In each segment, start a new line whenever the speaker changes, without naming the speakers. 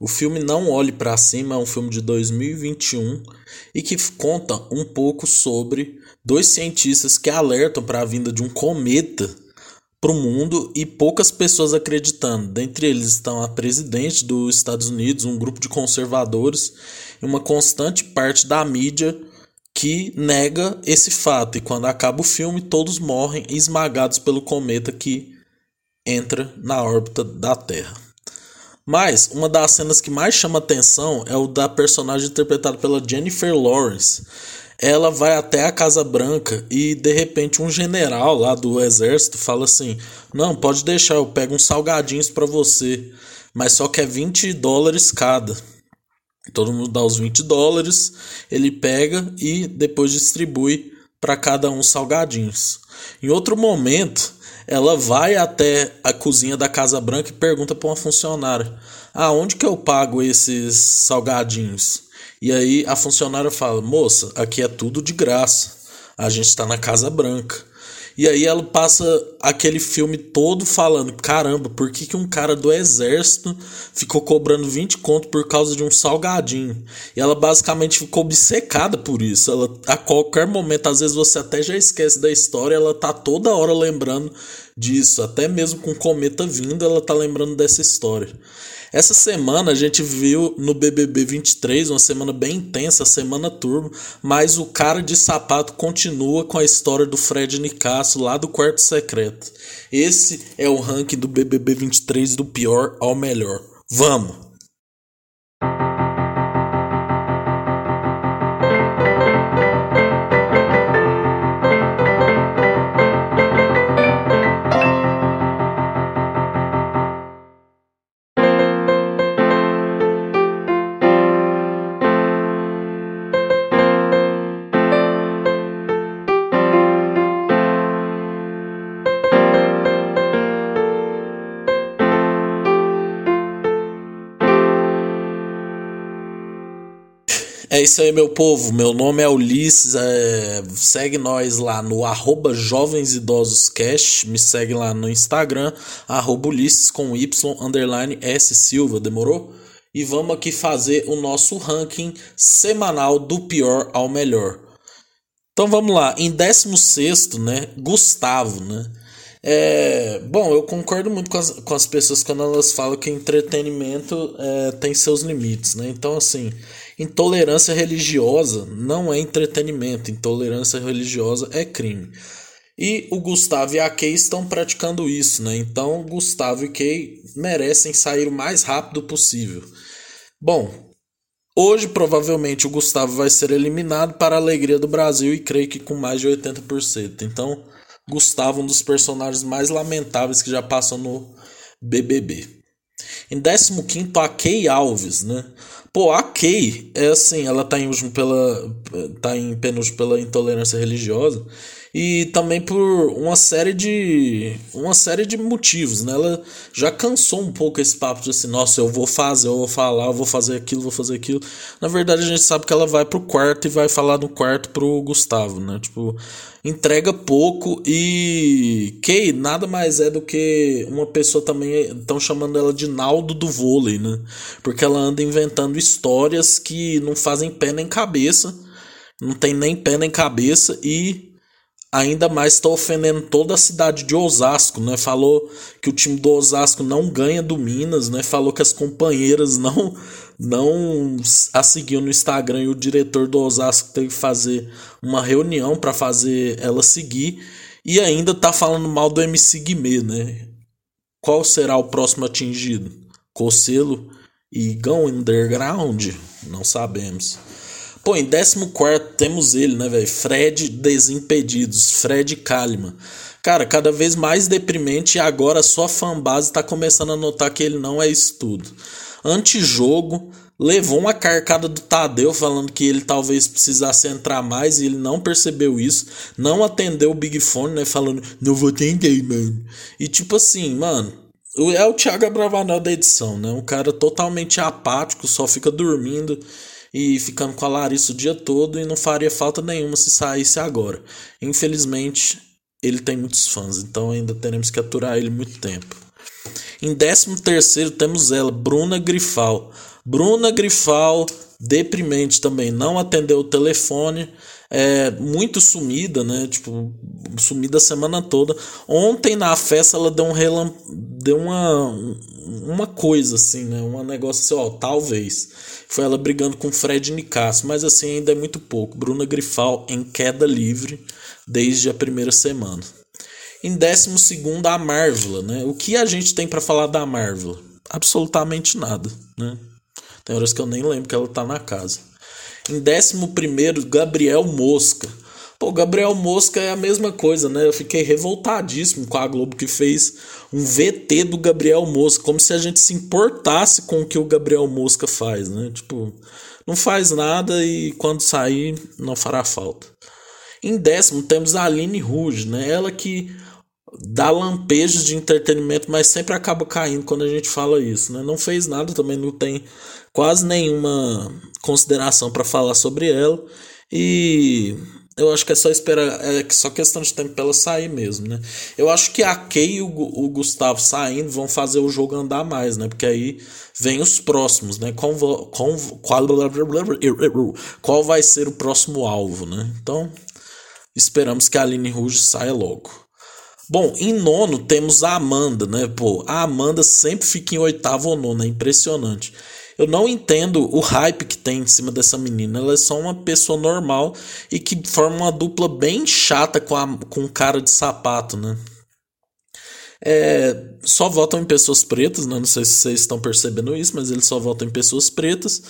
O filme Não Olhe para Cima é um filme de 2021 e que conta um pouco sobre dois cientistas que alertam para a vinda de um cometa para o mundo e poucas pessoas acreditando. Dentre eles estão a presidente dos Estados Unidos, um grupo de conservadores e uma constante parte da mídia que nega esse fato. E quando acaba o filme, todos morrem esmagados pelo cometa que entra na órbita da Terra. Mas uma das cenas que mais chama atenção é o da personagem interpretada pela Jennifer Lawrence. Ela vai até a Casa Branca e de repente um general lá do exército fala assim: "Não, pode deixar, eu pego uns salgadinhos para você, mas só que é 20 dólares cada". Todo mundo dá os 20 dólares, ele pega e depois distribui para cada um salgadinhos. Em outro momento, ela vai até a cozinha da Casa Branca e pergunta para uma funcionária: "Aonde que eu pago esses salgadinhos?" E aí a funcionária fala: "Moça, aqui é tudo de graça. A gente está na Casa Branca." E aí ela passa aquele filme todo falando: caramba, por que, que um cara do exército ficou cobrando 20 conto por causa de um salgadinho? E ela basicamente ficou obcecada por isso. Ela, a qualquer momento, às vezes você até já esquece da história, ela tá toda hora lembrando disso. Até mesmo com o cometa vindo, ela tá lembrando dessa história. Essa semana a gente viu no BBB 23, uma semana bem intensa, semana turbo, mas o cara de sapato continua com a história do Fred Nicasso lá do quarto secreto. Esse é o ranking do BBB 23 do pior ao melhor. Vamos! Isso aí, meu povo. Meu nome é Ulisses. É... Segue nós lá no arroba Jovens Idosos Cash. Me segue lá no Instagram, arroba Ulisses com Y underline S Silva. Demorou? E vamos aqui fazer o nosso ranking semanal do pior ao melhor. Então vamos lá. Em 16, né? Gustavo, né? É, bom, eu concordo muito com as, com as pessoas quando elas falam que entretenimento é, tem seus limites, né? Então, assim, intolerância religiosa não é entretenimento, intolerância religiosa é crime. E o Gustavo e a Kay estão praticando isso, né? Então, Gustavo e Kay merecem sair o mais rápido possível. Bom, hoje provavelmente o Gustavo vai ser eliminado para a alegria do Brasil e creio que com mais de 80%. Então, Gustavo, um dos personagens mais lamentáveis que já passou no BBB. Em 15 a Kay Alves, né? Pô, a Kay é assim, ela tá em último pela tá em penúltimo pela intolerância religiosa e também por uma série de uma série de motivos, né? Ela já cansou um pouco esse papo de assim, nossa, eu vou fazer, eu vou falar, eu vou fazer aquilo, vou fazer aquilo. Na verdade, a gente sabe que ela vai pro quarto e vai falar no quarto pro Gustavo, né? Tipo, entrega pouco e Kay nada mais é do que uma pessoa também estão chamando ela de Naldo do vôlei, né? Porque ela anda inventando histórias que não fazem pé nem cabeça, não tem nem pé nem cabeça e ainda mais está ofendendo toda a cidade de Osasco, né? Falou que o time do Osasco não ganha do Minas, né? Falou que as companheiras não não a seguiu no Instagram e o diretor do Osasco teve que fazer uma reunião para fazer ela seguir e ainda tá falando mal do MC Guimê, né? Qual será o próximo atingido? Cocelo e Gão Underground? Não sabemos. Pô, em 14 temos ele, né, velho? Fred Desimpedidos, Fred Kalimann. Cara, cada vez mais deprimente e agora sua fanbase tá começando a notar que ele não é isso tudo. Antijogo, levou uma carcada do Tadeu falando que ele talvez precisasse entrar mais e ele não percebeu isso, não atendeu o Big Fone, né, falando, não vou atender, mano. E tipo assim, mano, é o Thiago Bravanel da edição, né, um cara totalmente apático, só fica dormindo e ficando com a Larissa o dia todo e não faria falta nenhuma se saísse agora. Infelizmente, ele tem muitos fãs, então ainda teremos que aturar ele muito tempo. Em 13 terceiro temos ela, Bruna Grifal. Bruna Grifal, deprimente também, não atendeu o telefone, é, muito sumida, né? Tipo, sumida a semana toda. Ontem na festa ela deu um relam... deu uma uma coisa assim, né? Um negócio assim, ó, talvez. Foi ela brigando com Fred Nicasso, mas assim ainda é muito pouco. Bruna Grifal em queda livre desde a primeira semana. Em décimo segundo a Marvel, né? O que a gente tem para falar da Marvel? Absolutamente nada, né? Tem horas que eu nem lembro que ela tá na casa. Em décimo primeiro, Gabriel Mosca. Pô, Gabriel Mosca é a mesma coisa, né? Eu fiquei revoltadíssimo com a Globo que fez um VT do Gabriel Mosca, como se a gente se importasse com o que o Gabriel Mosca faz, né? Tipo, não faz nada e quando sair não fará falta. Em décimo temos a Aline Rouge, né? Ela que dá lampejos de entretenimento, mas sempre acaba caindo quando a gente fala isso, né? Não fez nada, também não tem quase nenhuma consideração para falar sobre ela e eu acho que é só esperar, é só questão de tempo para ela sair mesmo, né? Eu acho que a Kay e o, o Gustavo saindo vão fazer o jogo andar mais, né? Porque aí vem os próximos, né? Com, com, qual, qual vai ser o próximo alvo, né? Então, esperamos que a Aline Rouge saia logo. Bom, em nono temos a Amanda, né? Pô, a Amanda sempre fica em oitavo ou nono, é impressionante. Eu não entendo o hype que tem em cima dessa menina. Ela é só uma pessoa normal e que forma uma dupla bem chata com, a, com cara de sapato, né? É, só votam em pessoas pretas, né? Não sei se vocês estão percebendo isso, mas eles só votam em pessoas pretas.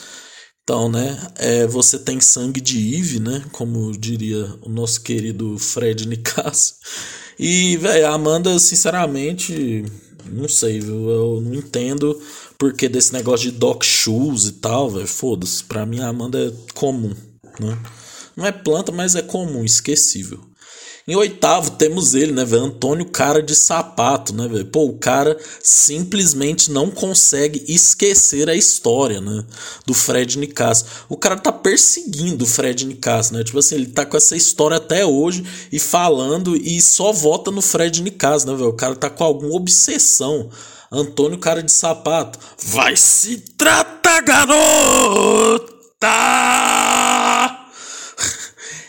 Então, né? É, você tem sangue de Eve, né? Como diria o nosso querido Fred Nicasso. E, velho, a Amanda, sinceramente, não sei, viu? Eu não entendo porque desse negócio de doc shoes e tal, velho. Foda-se. Pra mim, a Amanda é comum, né? Não é planta, mas é comum, esquecível. Em oitavo temos ele, né, velho? Antônio Cara de Sapato, né, velho? Pô, o cara simplesmente não consegue esquecer a história, né? Do Fred Nicasso. O cara tá perseguindo o Fred Nicasso, né? Tipo assim, ele tá com essa história até hoje e falando e só vota no Fred Nicasso, né, velho? O cara tá com alguma obsessão. Antônio Cara de Sapato. Vai se tratar, garota!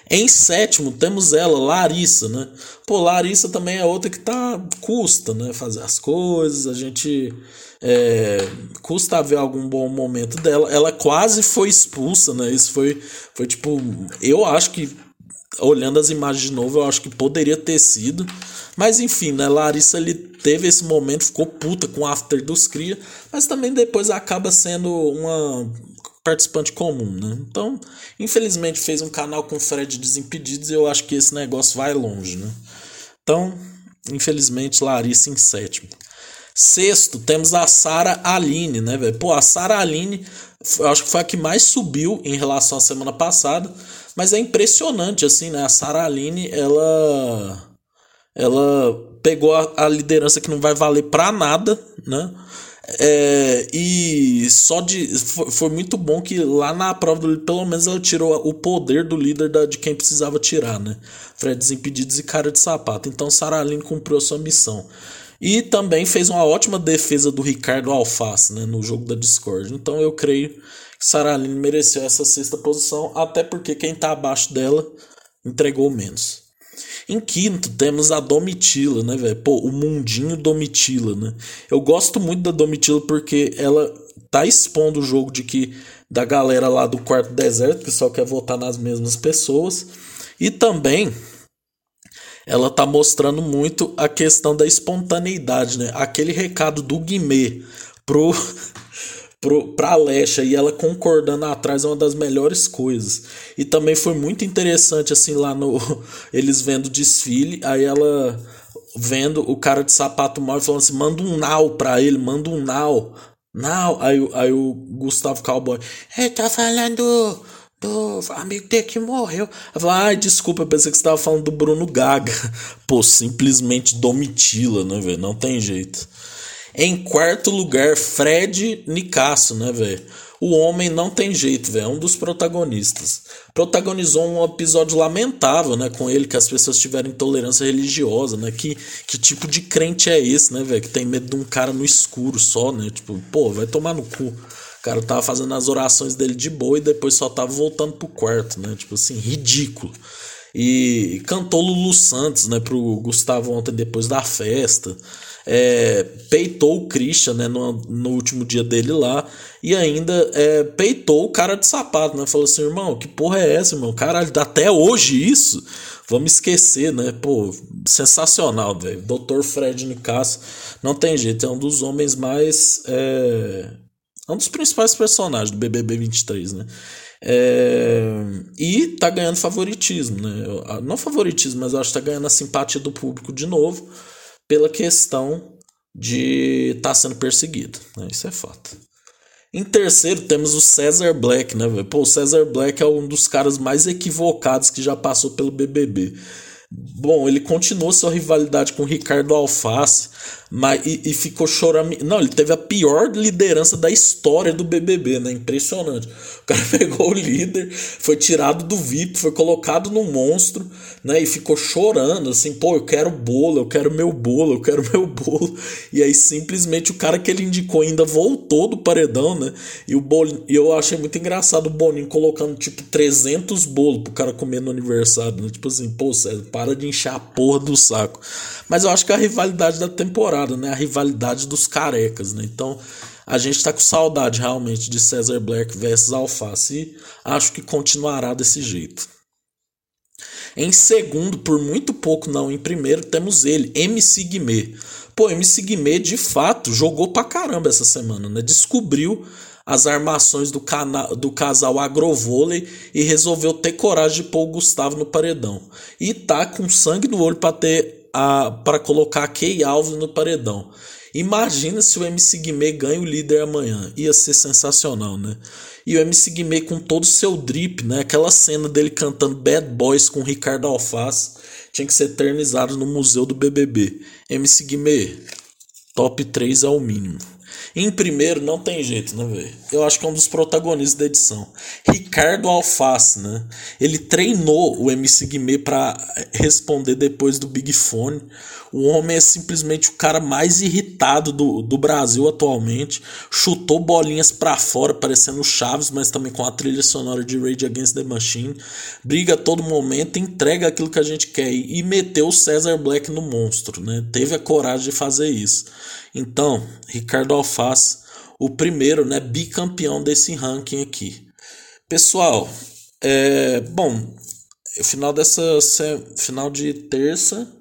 Em sétimo, temos ela, Larissa, né? Pô, Larissa também é outra que tá. custa, né? Fazer as coisas, a gente. É, custa ver algum bom momento dela. Ela quase foi expulsa, né? Isso foi, foi tipo. Eu acho que, olhando as imagens de novo, eu acho que poderia ter sido. Mas enfim, né? Larissa ele teve esse momento, ficou puta com o after dos cria, mas também depois acaba sendo uma participante comum, né? Então, infelizmente fez um canal com Fred Desimpedidos e eu acho que esse negócio vai longe, né? Então, infelizmente Larissa em sétimo. Sexto, temos a Sara Aline, né, velho? Pô, a Sara Aline, eu acho que foi a que mais subiu em relação à semana passada, mas é impressionante assim, né? A Sara Aline, ela ela pegou a, a liderança que não vai valer para nada, né? É, e só de. Foi, foi, muito bom que lá na prova do pelo menos ela tirou o poder do líder da, de quem precisava tirar, né? Fred Desimpedidos e cara de sapato. Então Saraline cumpriu a sua missão. E também fez uma ótima defesa do Ricardo Alface né, no jogo da Discord. Então eu creio que Saraline mereceu essa sexta posição, até porque quem tá abaixo dela entregou menos. Em quinto, temos a Domitila, né, velho? Pô, o mundinho Domitila, né? Eu gosto muito da Domitila porque ela tá expondo o jogo de que da galera lá do quarto deserto que só quer votar nas mesmas pessoas. E também ela tá mostrando muito a questão da espontaneidade, né? Aquele recado do Guimê pro pro, pra e ela concordando atrás é uma das melhores coisas. E também foi muito interessante, assim, lá no. Eles vendo o desfile, aí ela vendo o cara de sapato mal falando assim: manda um now pra ele, manda um now. Now. Aí, aí o Gustavo Cowboy, ele tá falando do amigo dele que morreu. Eu falei, ai, desculpa, eu pensei que você tava falando do Bruno Gaga. Pô, simplesmente domitila, né, velho? Não tem jeito. Em quarto lugar, Fred Nicasso, né, velho? O homem não tem jeito, velho. É um dos protagonistas. Protagonizou um episódio lamentável, né? Com ele, que as pessoas tiveram intolerância religiosa, né? Que, que tipo de crente é esse, né, velho? Que tem medo de um cara no escuro só, né? Tipo, pô, vai tomar no cu. O cara tava fazendo as orações dele de boa e depois só tava voltando pro quarto, né? Tipo assim, ridículo. E cantou Lulu Santos, né, pro Gustavo ontem depois da festa. É, peitou o Christian, né, no, no último dia dele lá. E ainda é, peitou o cara de sapato, né? Falou assim, irmão, que porra é essa, irmão? Caralho, até hoje isso? Vamos esquecer, né? Pô, sensacional, velho. Dr. Fred Nicasso, não tem jeito, é um dos homens mais. É, é um dos principais personagens do BBB 23, né? É, e tá ganhando favoritismo, né? Não favoritismo, mas acho que tá ganhando a simpatia do público de novo pela questão de estar tá sendo perseguido. Né? Isso é fato. Em terceiro, temos o Cesar Black, né, Pô, o Cesar Black é um dos caras mais equivocados que já passou pelo BBB. Bom, ele continuou sua rivalidade com Ricardo Alface, mas, e, e ficou chorando. Não, ele teve a pior liderança da história do BBB, né? Impressionante. O cara pegou o líder, foi tirado do VIP, foi colocado no monstro, né? E ficou chorando, assim, pô, eu quero bolo, eu quero meu bolo, eu quero meu bolo. E aí simplesmente o cara que ele indicou ainda voltou do paredão, né? E o Bolinho, eu achei muito engraçado o Boninho colocando tipo 300 bolos pro cara comer no aniversário, né? Tipo assim, pô, César, para de encher a porra do saco. Mas eu acho que é a rivalidade da temporada, né? A rivalidade dos carecas, né? Então, a gente tá com saudade realmente de Cesar Black versus Alface e acho que continuará desse jeito. Em segundo, por muito pouco não, em primeiro temos ele, MC Guimê. Pô, MC Guimê de fato jogou pra caramba essa semana, né? Descobriu as armações do, cana do casal Agrovôlei e resolveu ter coragem de pôr o Gustavo no paredão. E tá com sangue no olho para ter a para colocar a Key Alves no paredão. Imagina se o MC Guimê ganha o líder amanhã. Ia ser sensacional, né? E o MC Guimê com todo o seu drip, né? Aquela cena dele cantando Bad Boys com Ricardo Alface tinha que ser eternizado no museu do BBB. MC Guimê, top 3 é o mínimo. Em primeiro, não tem jeito, né, velho? Eu acho que é um dos protagonistas da edição. Ricardo Alface, né? Ele treinou o MC Guimê para responder depois do Big Fone. O homem é simplesmente o cara mais irritado do, do Brasil atualmente. Chutou bolinhas para fora, parecendo Chaves, mas também com a trilha sonora de Rage Against the Machine. Briga a todo momento, entrega aquilo que a gente quer e meteu o Cesar Black no monstro, né? Teve a coragem de fazer isso. Então, Ricardo Alface, o primeiro, né, bicampeão desse ranking aqui. Pessoal, é, bom, final dessa final de terça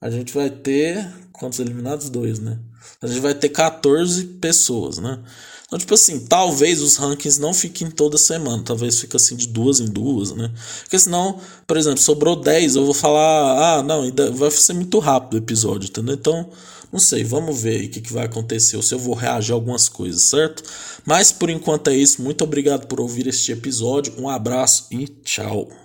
a gente vai ter quantos eliminados? Dois, né? A gente vai ter 14 pessoas, né? Então, tipo assim, talvez os rankings não fiquem toda semana, talvez fique assim de duas em duas, né? Porque senão, por exemplo, sobrou 10, eu vou falar, ah, não, vai ser muito rápido o episódio, entendeu? Então, não sei, vamos ver aí o que, que vai acontecer, ou se eu vou reagir a algumas coisas, certo? Mas por enquanto é isso, muito obrigado por ouvir este episódio, um abraço e tchau.